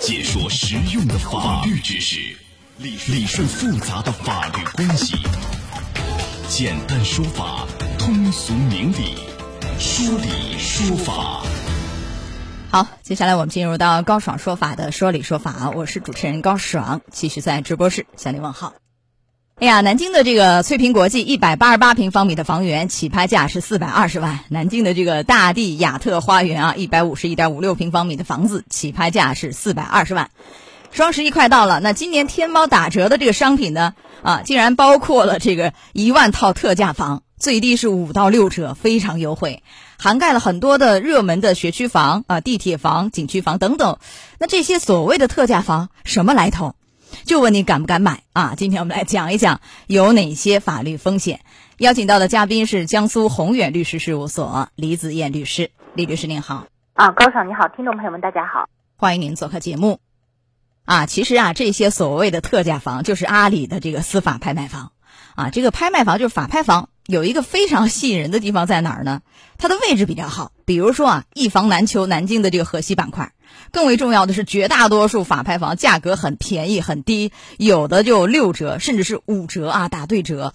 解说实用的法律知识，理顺复杂的法律关系，简单说法，通俗明理，说理说法。好，接下来我们进入到高爽说法的说理说法，我是主持人高爽，继续在直播室向您问好。哎呀，南京的这个翠屏国际一百八十八平方米的房源起拍价是四百二十万。南京的这个大地雅特花园啊，一百五十一点五六平方米的房子起拍价是四百二十万。双十一快到了，那今年天猫打折的这个商品呢，啊，竟然包括了这个一万套特价房，最低是五到六折，非常优惠，涵盖了很多的热门的学区房啊、地铁房、景区房等等。那这些所谓的特价房什么来头？就问你敢不敢买啊？今天我们来讲一讲有哪些法律风险。邀请到的嘉宾是江苏宏远律师事务所李子燕律师，李律师您好。啊，高爽你好，听众朋友们大家好，欢迎您做客节目。啊，其实啊，这些所谓的特价房就是阿里的这个司法拍卖房。啊，这个拍卖房就是法拍房，有一个非常吸引人的地方在哪儿呢？它的位置比较好，比如说啊，一房难求，南京的这个河西板块。更为重要的是，绝大多数法拍房价格很便宜、很低，有的就六折，甚至是五折啊，打对折。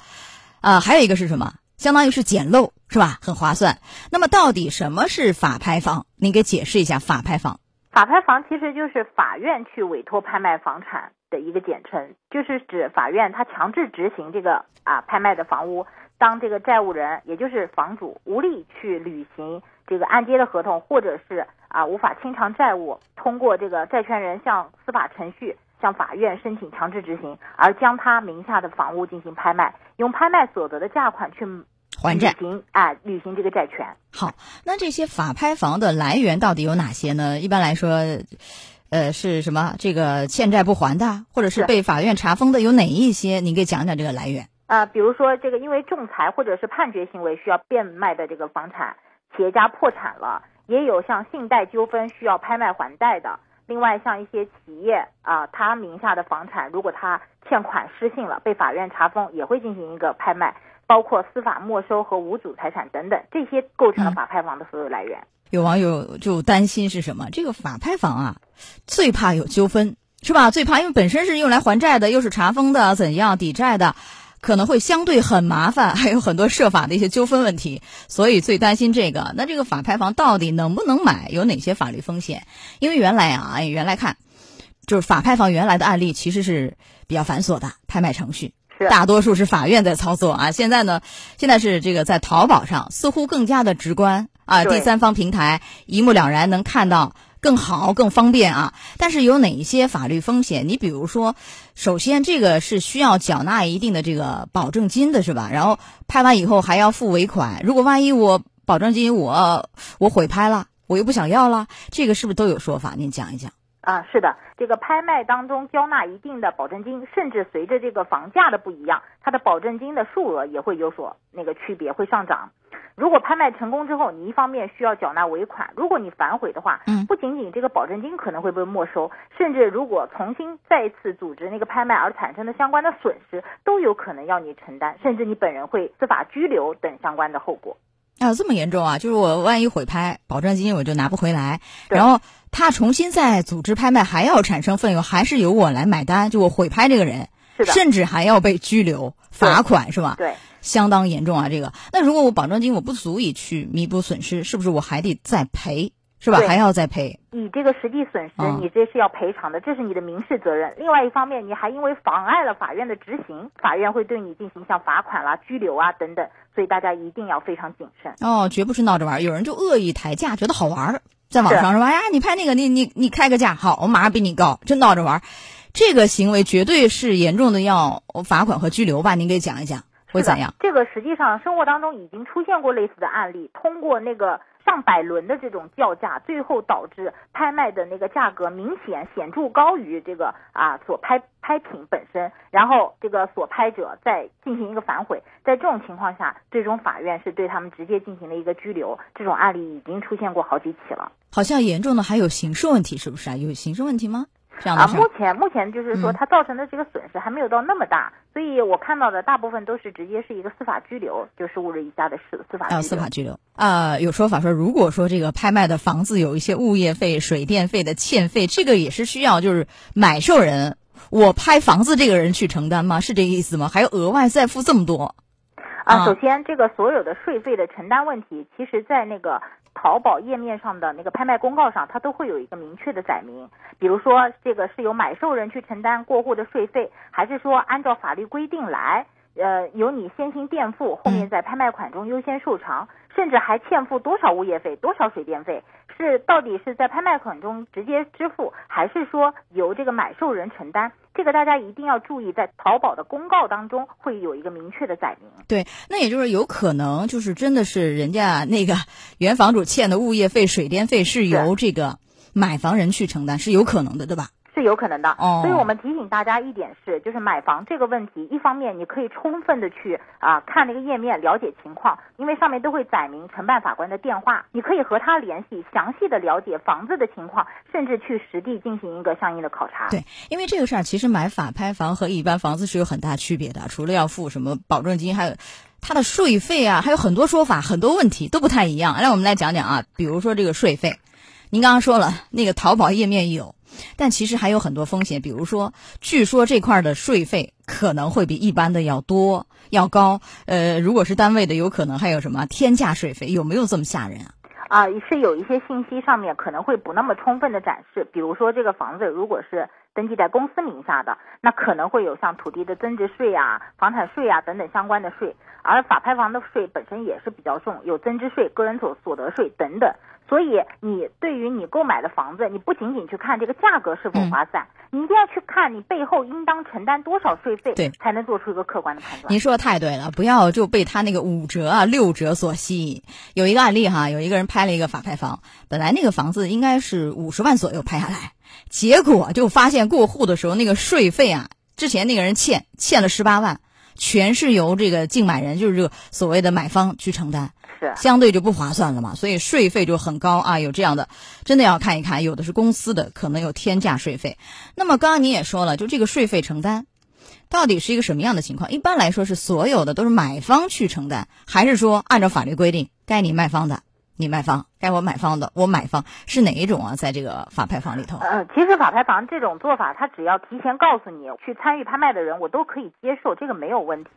啊，还有一个是什么？相当于是捡漏，是吧？很划算。那么，到底什么是法拍房？您给解释一下法拍房。法拍房其实就是法院去委托拍卖房产的一个简称，就是指法院他强制执行这个啊拍卖的房屋，当这个债务人也就是房主无力去履行这个按揭的合同，或者是啊无法清偿债务，通过这个债权人向司法程序向法院申请强制执行，而将他名下的房屋进行拍卖，用拍卖所得的价款去还债，行啊履行这个债。权。好，那这些法拍房的来源到底有哪些呢？一般来说，呃，是什么？这个欠债。不还的，或者是被法院查封的，有哪一些？您给讲讲这个来源。啊，比如说这个因为仲裁或者是判决行为需要变卖的这个房产，企业家破产了，也有像信贷纠纷需要拍卖还贷的。另外，像一些企业啊，他名下的房产如果他欠款失信了，被法院查封，也会进行一个拍卖。包括司法没收和无主财产等等，这些构成了法拍房的所有来源。有网友就担心是什么？这个法拍房啊，最怕有纠纷，是吧？最怕因为本身是用来还债的，又是查封的，怎样抵债的，可能会相对很麻烦，还有很多涉法的一些纠纷问题，所以最担心这个。那这个法拍房到底能不能买？有哪些法律风险？因为原来啊，原来看，就是法拍房原来的案例其实是比较繁琐的拍卖程序。大多数是法院在操作啊，现在呢，现在是这个在淘宝上似乎更加的直观啊，第三方平台一目了然，能看到更好、更方便啊。但是有哪一些法律风险？你比如说，首先这个是需要缴纳一定的这个保证金的，是吧？然后拍完以后还要付尾款，如果万一我保证金我我毁拍了，我又不想要了，这个是不是都有说法？您讲一讲。啊，是的，这个拍卖当中交纳一定的保证金，甚至随着这个房价的不一样，它的保证金的数额也会有所那个区别，会上涨。如果拍卖成功之后，你一方面需要缴纳尾款，如果你反悔的话，嗯，不仅仅这个保证金可能会被没收，甚至如果重新再次组织那个拍卖而产生的相关的损失，都有可能要你承担，甚至你本人会司法拘留等相关的后果。啊，这么严重啊！就是我万一毁拍，保证金我就拿不回来，然后他重新再组织拍卖，还要产生费用，还是由我来买单。就我毁拍这个人，是的，甚至还要被拘留、罚款，是吧？对，相当严重啊！这个，那如果我保证金我不足以去弥补损失，是不是我还得再赔？是吧？还要再赔？你这个实际损失，你这是要赔偿的，这是你的民事责任。另外一方面，你还因为妨碍了法院的执行，法院会对你进行像罚款啦、拘留啊等等。所以大家一定要非常谨慎哦，绝不是闹着玩。有人就恶意抬价，觉得好玩，在网上说：“哎呀，你拍那个，你你你开个价，好，我马上比你高。”真闹着玩，这个行为绝对是严重的，要罚款和拘留吧？您给讲一讲会怎样？这个实际上生活当中已经出现过类似的案例，通过那个。上百轮的这种叫价，最后导致拍卖的那个价格明显显著高于这个啊所拍拍品本身，然后这个所拍者再进行一个反悔，在这种情况下，最终法院是对他们直接进行了一个拘留。这种案例已经出现过好几起了。好像严重的还有刑事问题，是不是啊？有刑事问题吗？啊，这样的事儿目前目前就是说嗯它造成的这个损失还没有到那么大，所以我看到的大部分都是直接是一个司法拘留，就十五日以下的司司法拘还有。司法拘留啊、有说法说，如果说这个拍卖的房子有一些物业费、水电费的欠费，这个也是需要就是买受人，我拍房子这个人去承担吗？是这个意思吗？还要额外再付这么多？啊啊，首先这个所有的税费的承担问题，其实在那个淘宝页面上的那个拍卖公告上，它都会有一个明确的载明。比如说，这个是由买受人去承担过户的税费，还是说按照法律规定来，呃，由你先行垫付，后面在拍卖款中优先受偿，甚至还欠付多少物业费、多少水电费，是到底是在拍卖款中直接支付，还是说由这个买受人承担？这个大家一定要注意，在淘宝的公告当中会有一个明确的载明。对，那也就是有可能就是真的是人家那个 原房主欠的物业费、水电费是由这个买房人去承担，是有可能的，对吧？是有可能的，哦所以我们提醒大家一点是，就是买房这个问题，一方面你可以充分的去啊看那个页面了解情况，因为上面都会载明承办法官的电话，你可以和他联系，详细的了解房子的情况，甚至去实地进行一个相应的考察。对，因为这个事儿其实买法拍房和一般房子是有很大区别的，除了要付什么保证金，还有它的税费啊，还有很多说法，很多问题都不太一样。让我们来讲讲啊，比如说这个税费，您刚刚说了那个淘宝页面有，但其实还有很多风险，比如说，据说这块的税费可能会比一般的要多要高，呃，如果是单位的，有可能还有什么天价税费，有没有这么吓人啊？啊，是有一些信息上面可能会不那么充分的展示，比如说这个房子如果是登记在公司名下的，那可能会有像土地的增值税啊、房产税啊等等相关的税，而法拍房的税本身也是比较重，有增值税、个人所所得税等等。所以，你对于你购买的房子，你不仅仅去看这个价格是否划算，你一定要去看你背后应当承担多少税费，对才能做出一个客观的判断。您说的太对了，不要就被他那个五折啊、六折所吸引。有一个案例哈，有一个人拍了一个法拍房，本来那个房子应该是五十万左右拍下来，结果就发现过户的时候那个税费啊，之前那个人欠欠了十八万，全是由这个竞买人，就是这个所谓的买方去承担。是相对就不划算了嘛，所以税费就很高啊。有这样的，真的要看一看，有的是公司的，可能有天价税费。那么刚刚你也说了，就这个税费承担，到底是一个什么样的情况？一般来说是所有的都是买方去承担，还是说按照法律规定，该你卖方的你卖方，该我买方的我买方，是哪一种啊？在这个法拍房里头，呃，其实法拍房这种做法，他只要提前告诉你，去参与拍卖的人，我都可以接受，这个没有问题。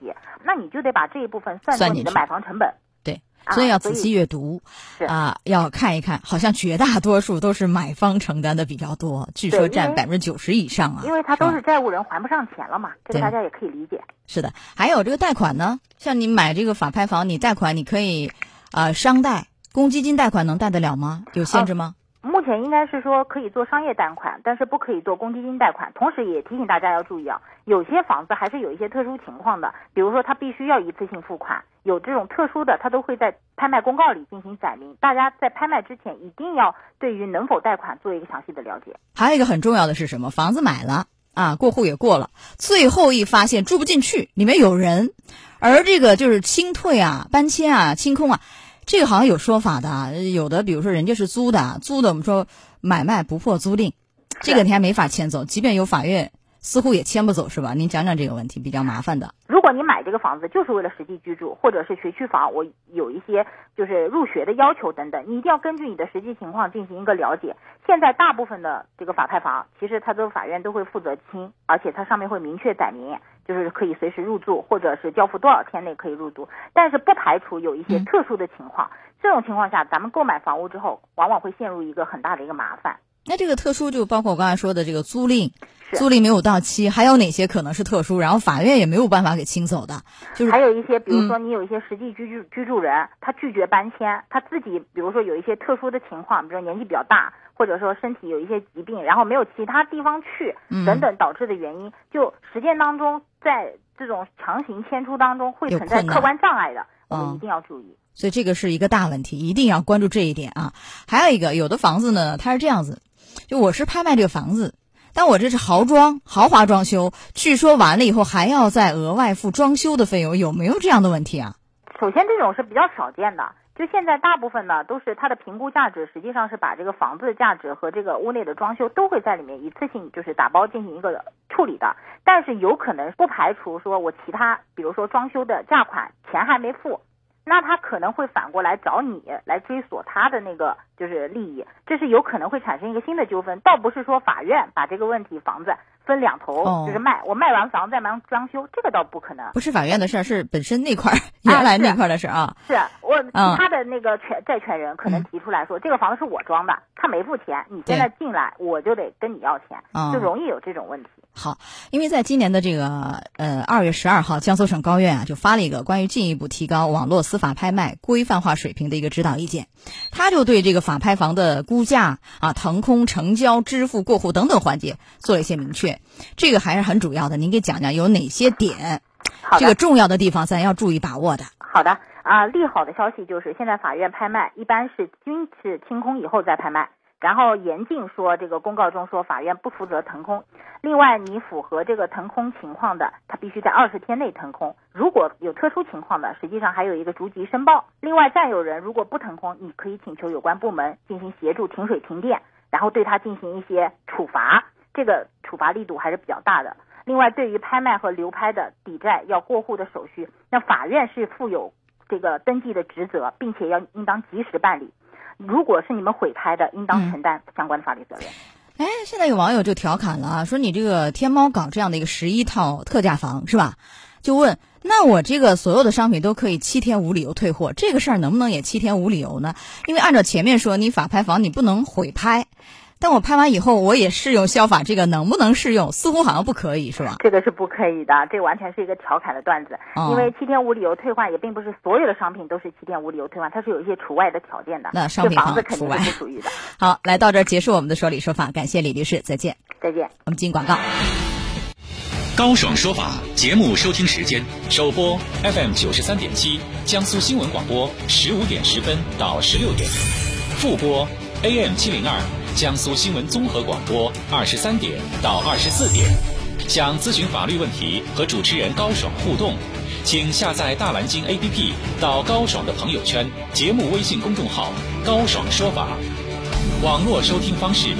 那你就得把这一部分算作你的买房成本。对，啊所以要仔细阅读是啊，要看一看，好像绝大多数都是买方承担的比较多，据说占百分之九十以上啊。因为他都是债务人还不上钱了嘛，这个大家也可以理解。是的，还有这个贷款呢，像你买这个法拍房，你贷款你可以，呃，商贷、公积金贷款能贷得了吗？有限制吗？目前应该是说可以做商业贷款，但是不可以做公积金贷款。同时也提醒大家要注意啊，有些房子还是有一些特殊情况的，比如说它必须要一次性付款，有这种特殊的，它都会在拍卖公告里进行载明。大家在拍卖之前一定要对于能否贷款做一个详细的了解。还有一个很重要的是什么？房子买了啊，过户也过了，最后一发现住不进去，里面有人，而这个就是清退啊、搬迁啊、清空啊，这个好像有说法的啊，有的比如说人家是租的，租的我们说买卖不破租赁，这个你还没法迁走，即便有法院，似乎也迁不走是吧？您讲讲这个问题，比较麻烦的。如果你买这个房子就是为了实际居住，或者是学区房，我有一些就是入学的要求等等，你一定要根据你的实际情况进行一个了解。现在大部分的这个法拍房，其实它都法院都会负责清，而且它上面会明确载明，就是可以随时入住，或者是交付多少天内可以入住。但是不排除有一些嗯特殊的情况，这种情况下，咱们购买房屋之后，往往会陷入一个很大的一个麻烦。那这个特殊就包括我刚才说的这个租赁，租赁没有到期，还有哪些可能是特殊？然后法院也没有办法给清走的，就是还有一些，比如嗯说你有一些实际居住居住人，他拒绝搬迁，他自己比如说有一些特殊的情况，比如说年纪比较大，或者说身体有一些疾病，然后没有其他地方去嗯等等导致的原因，就实践当中在这种强行迁出当中会存在客观障碍的，我嗯们一定要注意。所以这个是一个大问题，一定要关注这一点啊。还有一个，有的房子呢，它是这样子，就我是拍卖这个房子，但我这是豪装、豪华装修，据说完了以后还要再额外付装修的费用，有没有这样的问题啊？首先，这种是比较少见的。就现在大部分呢都是它的评估价值，实际上是把这个房子的价值和这个屋内的装修都会在里面一次性就是打包进行一个处理的。但是有可能不排除说我其他，比如说装修的价款钱还没付。那他可能会反过来找你来追索他的那个就是利益，这是有可能会产生一个新的纠纷。倒不是说法院把这个问题房子分两头，就是卖我卖完房再忙装修，这个倒不可能。不是法院的事儿，是本身那块 原来那块的事啊。是我其他的那个权债权人可能提出来说，这个房子是我装的，他没付钱，你现在进来我就得跟你要钱，就容易有这种问题。好，因为在今年的这个呃二月十二号，江苏省高院啊就发了一个关于进一步提高网络司法拍卖规范化水平的一个指导意见，他就对这个法拍房的估价啊、腾空、成交、支付、过户等等环节做了一些明确，这个还是很主要的。您给讲讲有哪些点？这个重要的地方咱要注意把握的。好的啊，利好的消息就是现在法院拍卖一般是均是清空以后再拍卖。然后严禁说这个公告中说法院不负责腾空。另外，你符合这个腾空情况的，它必须在二十天内腾空。如果有特殊情况的，实际上还有一个逐级申报。另外，占有人如果不腾空，你可以请求有关部门进行协助停水停电，然后对他进行一些处罚。这个处罚力度还是比较大的。另外，对于拍卖和流拍的抵债要过户的手续，那法院是负有这个登记的职责，并且要应当及时办理。如果是你们毁拍的，应当承担相关的法律责任。哎，现在有网友就调侃了啊，说你这个天猫搞这样的一个十一套特价房是吧？就问，那我这个所有的商品都可以七天无理由退货，这个事儿能不能也七天无理由呢？因为按照前面说，你法拍房你不能毁拍。但我拍完以后，我也试用消法，这个能不能适用？似乎好像不可以，是吧？这个是不可以的，这完全是一个调侃的段子。因为七天无理由退换，也并不是所有的商品都是七天无理由退换，它是有一些除外的条件的。那商品房肯定是不属于的。好，来到这儿结束我们的说理说法，感谢李律师，再见。再见。我们进广告。高爽说法节目收听时间：首播 FM 九十三点七，江苏新闻广播十五点十分到十六点；复播 AM 七零二。江苏新闻综合广播二十三点到二十四点，想咨询法律问题和主持人高爽互动，请下载大蓝鲸 APP 到高爽的朋友圈、节目微信公众号“高爽说法”。网络收听方式：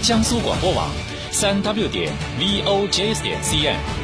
江苏广播网三 W 点 VOJS 点 CN。